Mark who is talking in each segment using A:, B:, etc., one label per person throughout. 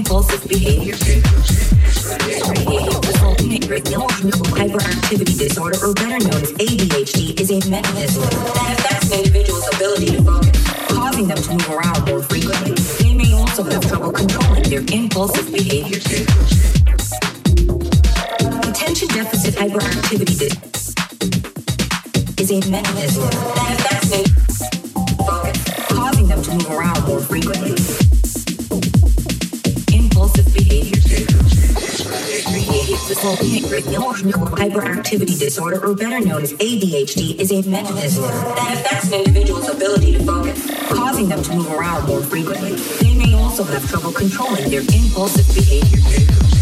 A: impulsive behavior. Hyperactivity disorder, or better known as ADHD, is a mental that affects an individual's ability to focus, causing them to move around more frequently. They may also have trouble controlling their impulsive behaviors. Attention deficit hyperactivity is a mental that affects an individual's ability to focus, causing them to move around more frequently hyperactivity disorder, or better known as ADHD, is a mental disorder that affects an individual's ability to focus, causing them to move around more frequently. They may also have trouble controlling their impulsive behavior.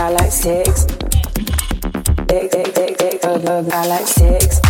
B: I like six. Dick, dick, dick, dick, good. I like six.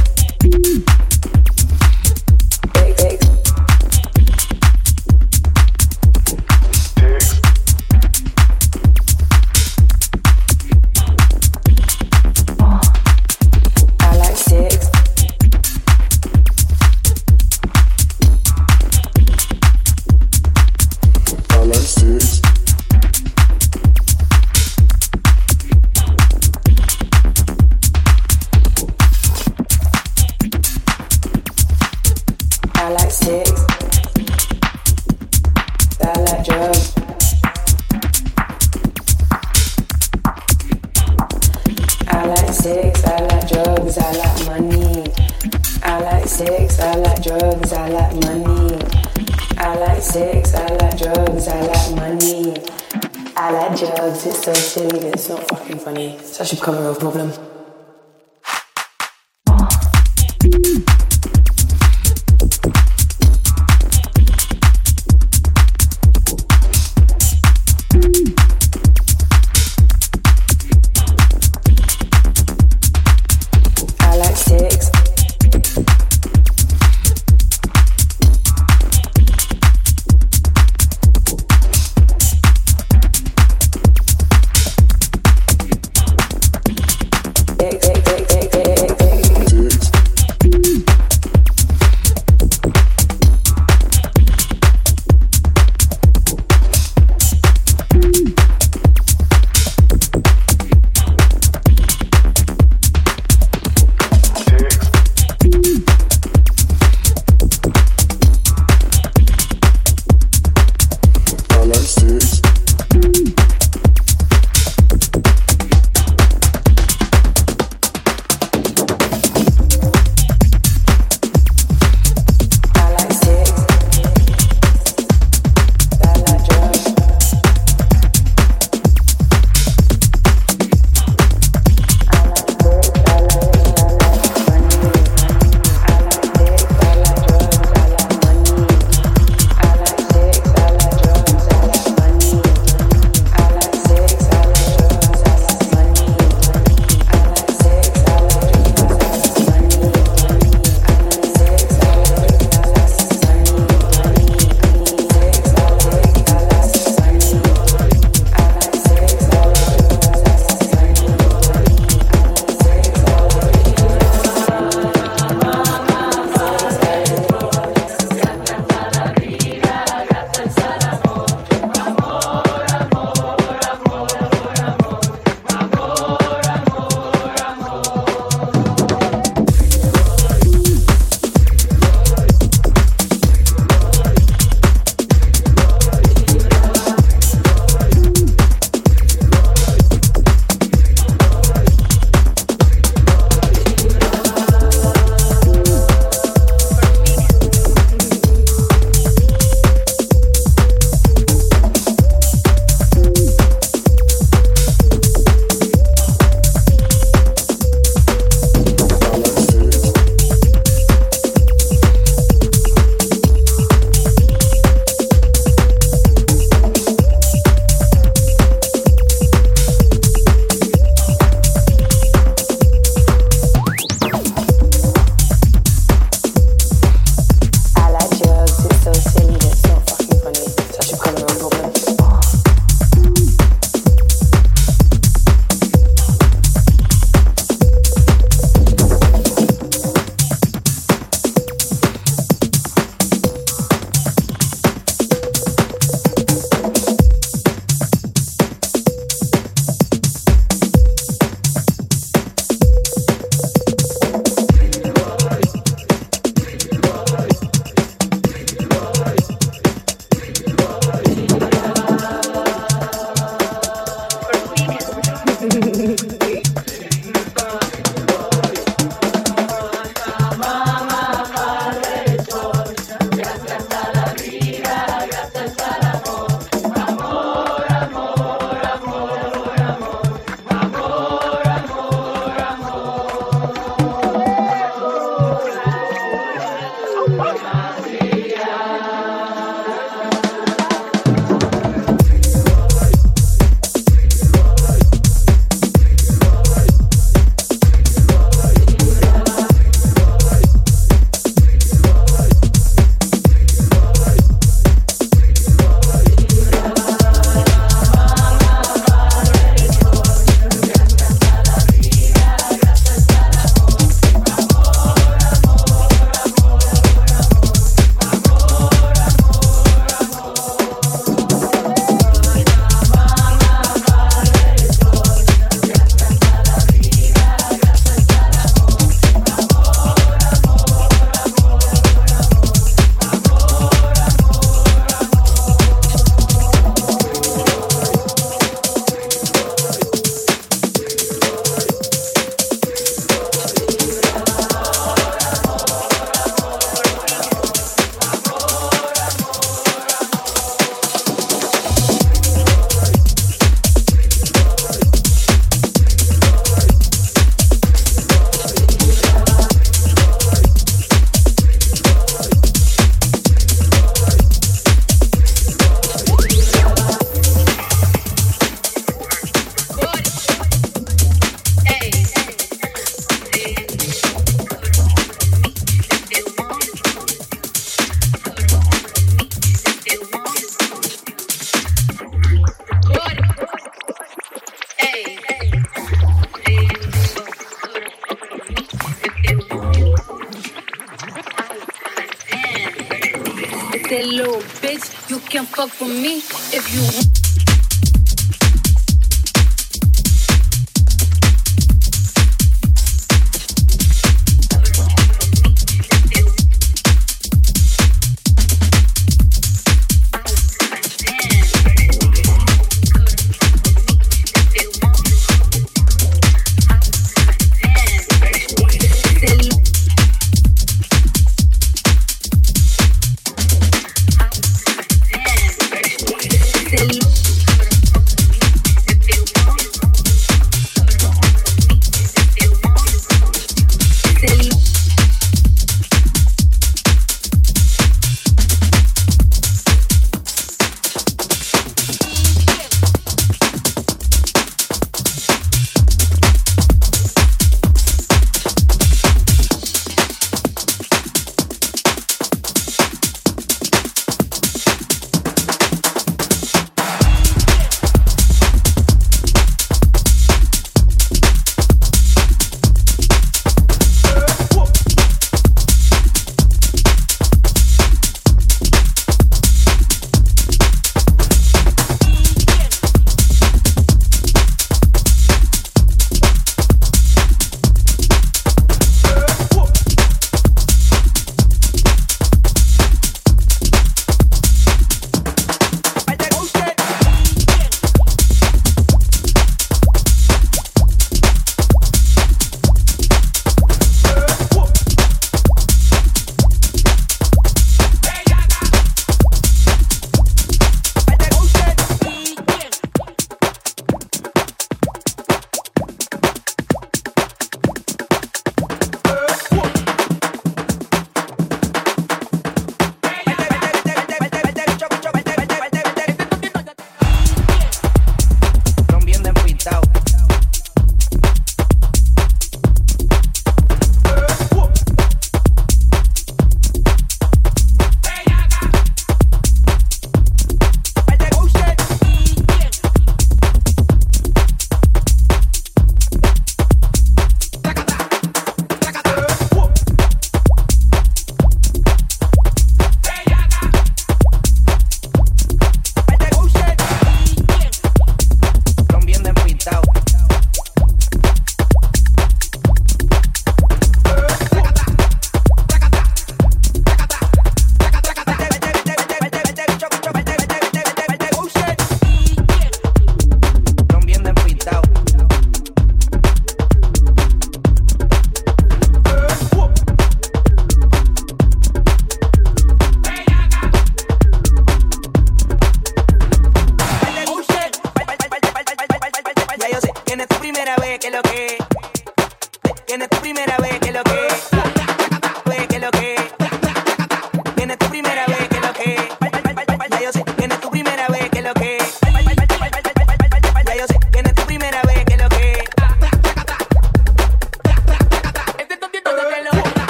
C: Little bitch. You can fuck with me if you want.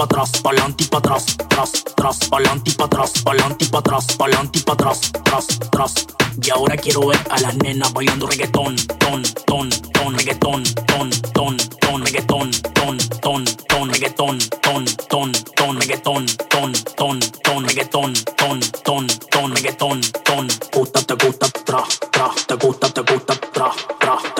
D: Pa' atrás, pa'lante y pa' atrás, tras, tras, pa'lante y pa' atrás, pa'lante y pa' atrás, pa'lante y pa' atrás, tras, tras. Y ahora quiero ver a las nenas bailando reggaetón, ton, ton, ton, reggaetón, ton, ton, ton, reggaetón, ton, ton, ton, reggaetón, ton, ton, ton, reggaetón, ton, ton, ton, reggaetón, ton, ton, ton, reggaetón, ton. Gusta, te gusta, tra, tra, te gusta, te gusta, tra, tra,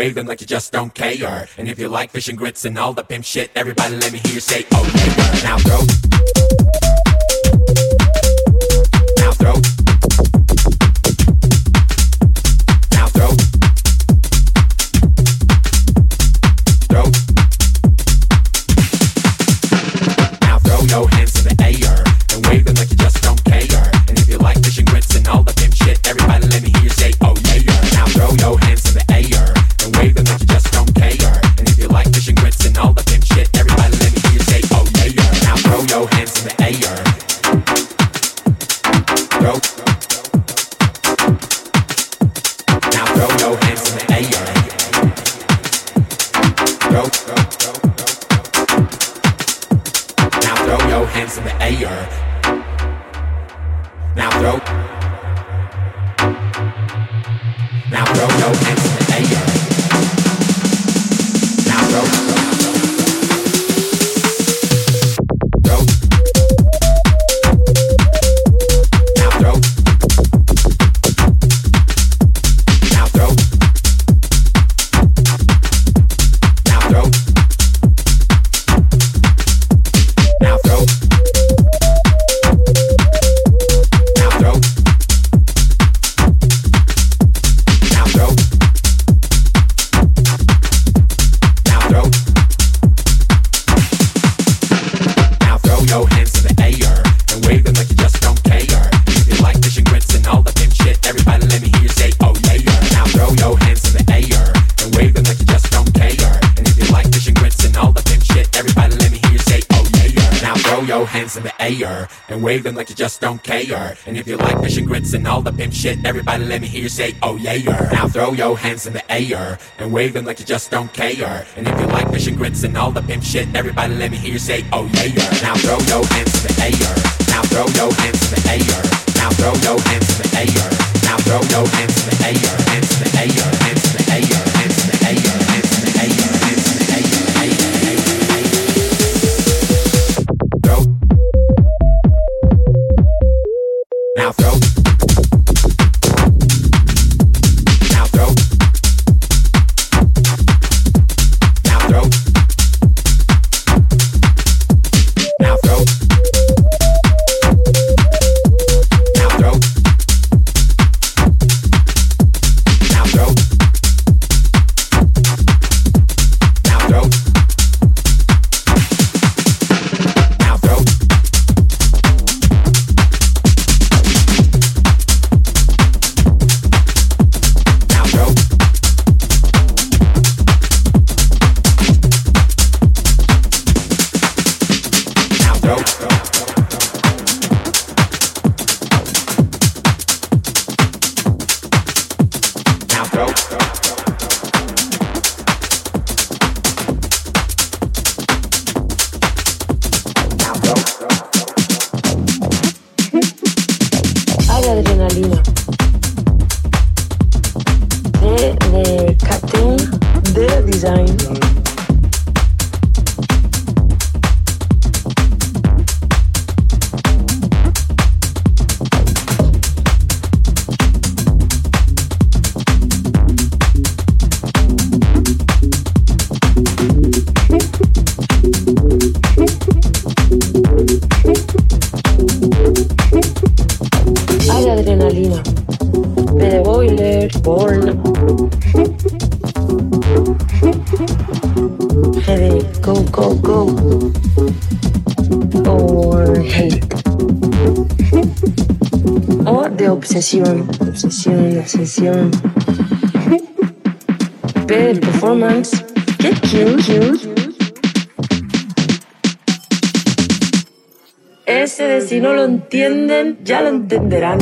E: wave them like you just don't care. And if you like fish and grits and all the pimp shit, everybody let me hear you say, oh yeah. Now throw. Them like you just don't care. And if you like fish and grits and all the pimp shit, everybody let me hear you say, oh yeah. Now throw your hands in the air and wave them like you just don't care. And if you like fish and grits and all the pimp shit, everybody let me hear you say, oh yeah. Now throw your hands in the air. Now throw your hands in the air. Now throw your hands in the air. Now throw your hands in the air. Hands in the air. Hands in the air. Hands in the air.
F: Obsesión. Bad performance, cute, cute. Ese de si no lo entienden, ya lo entenderán.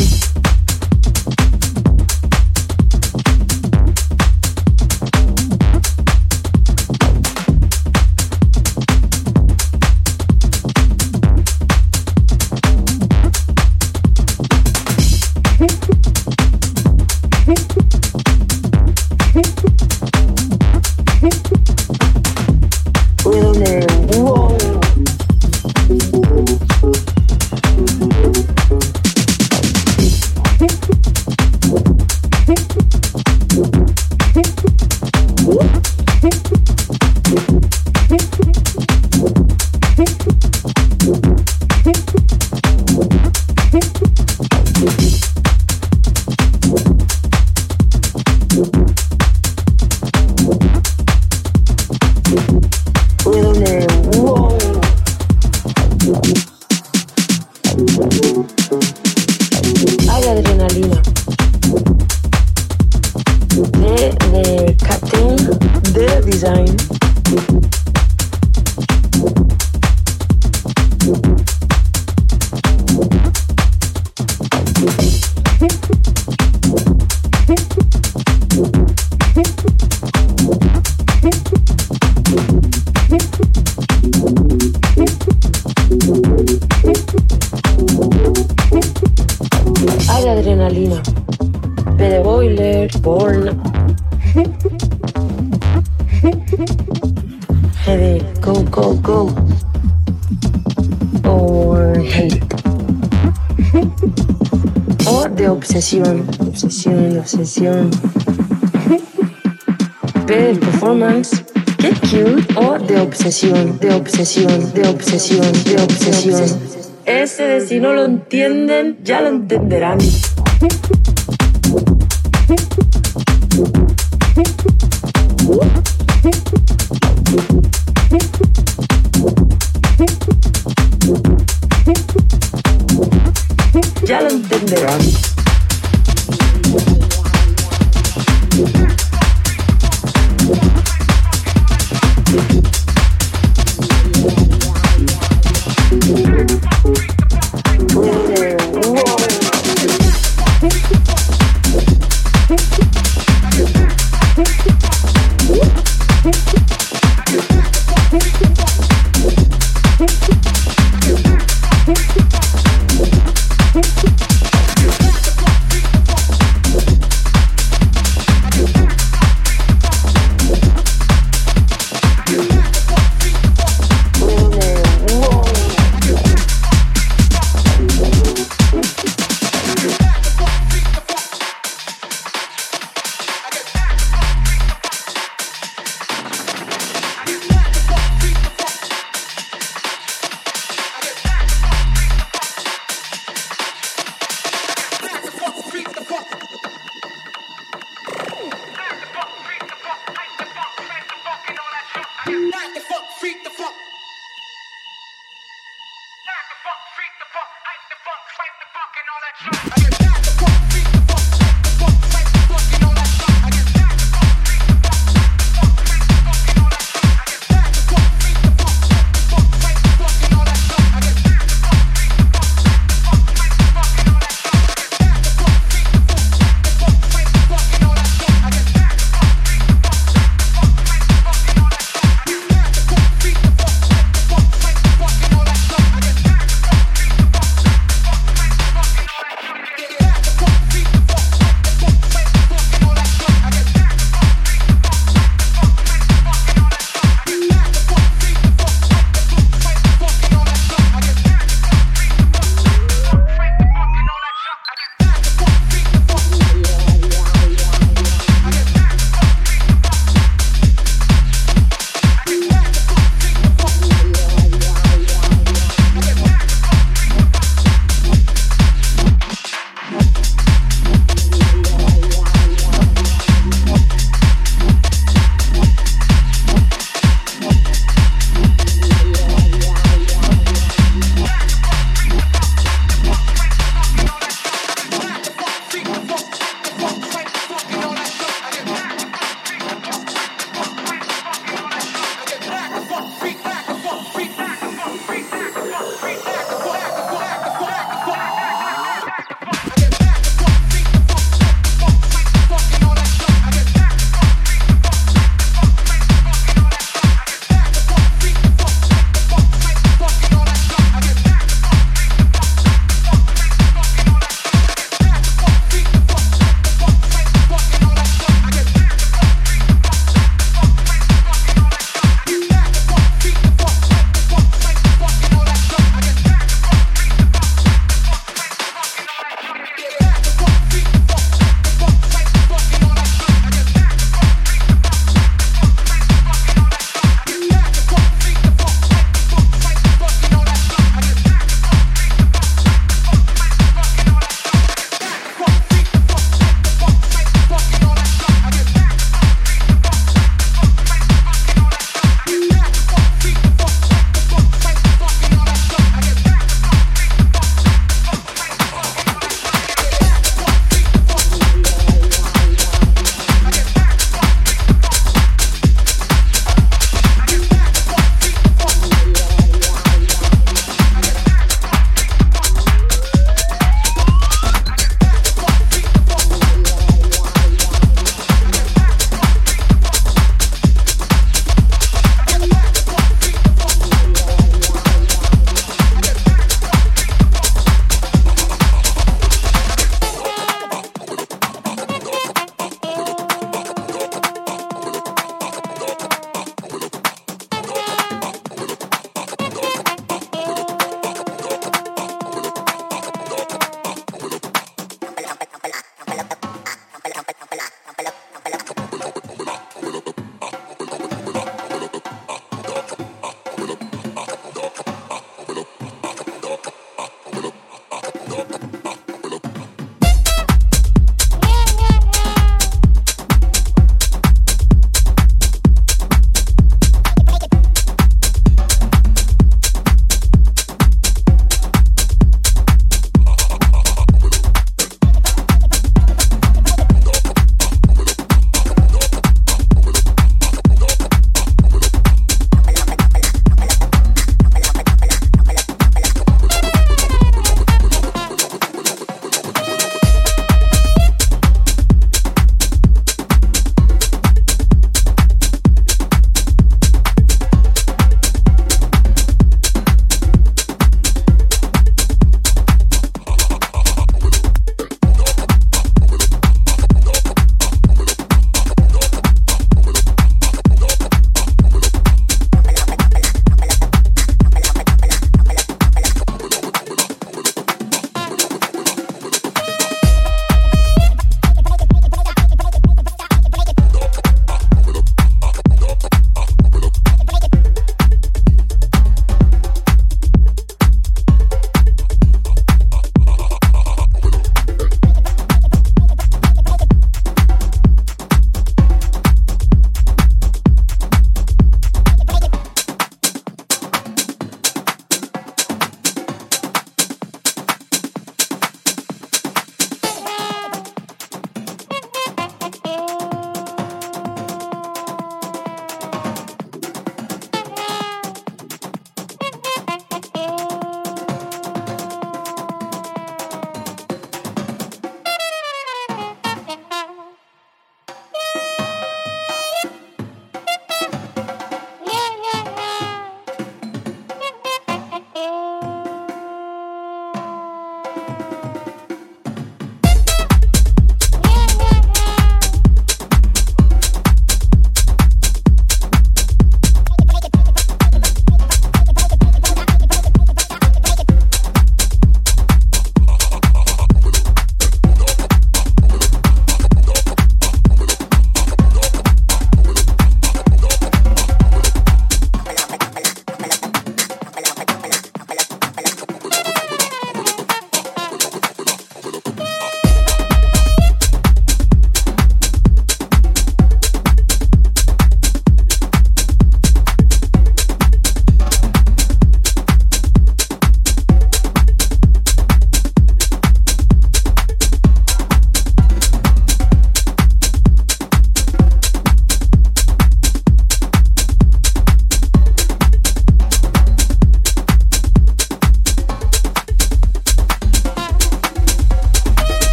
F: Performance, get cute o de obsesión, de obsesión, de obsesión, de obsesión. Ese de si no lo entienden, ya lo entenderán.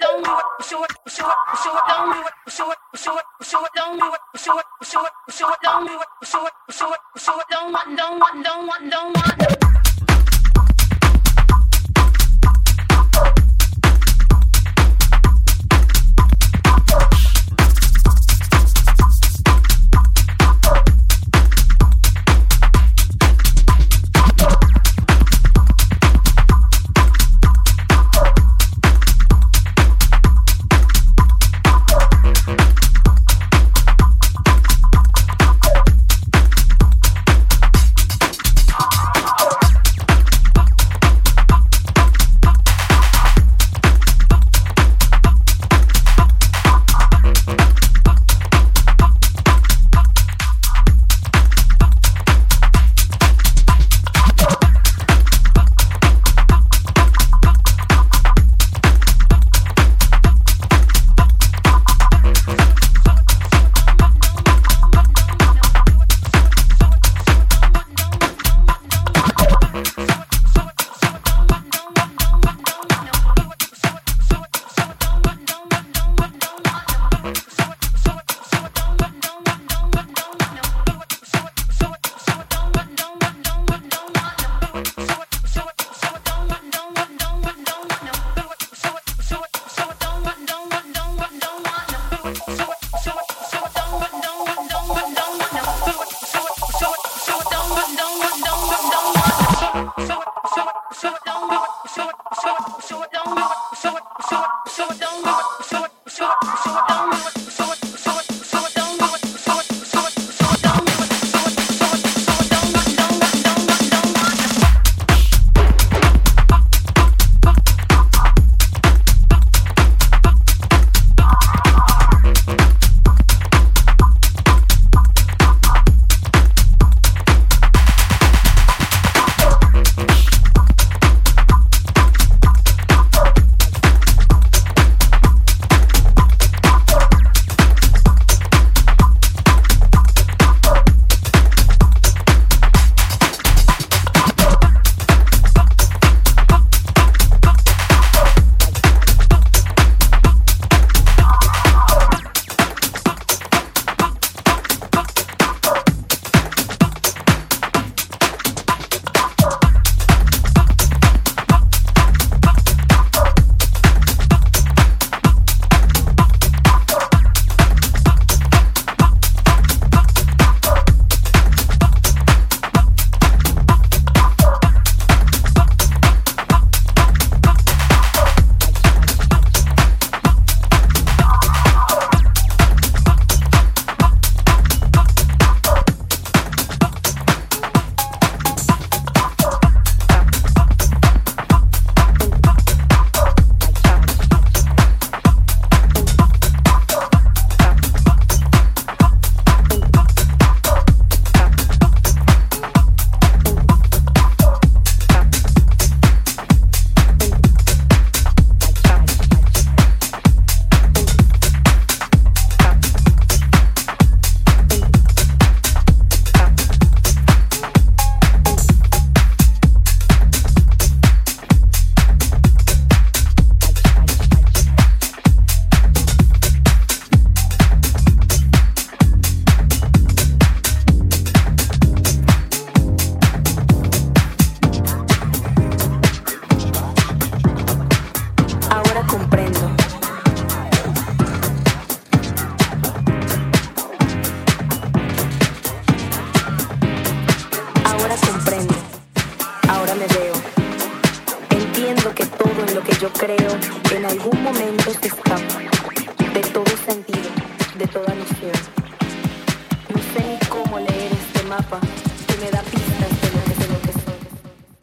G: don't do it, sure, sure, sure, don't do it, sure, sure, sure, don't do it, sure, sure, sure, don't do it, sure, sure, sure, don't want, don't want, don't want, don't want.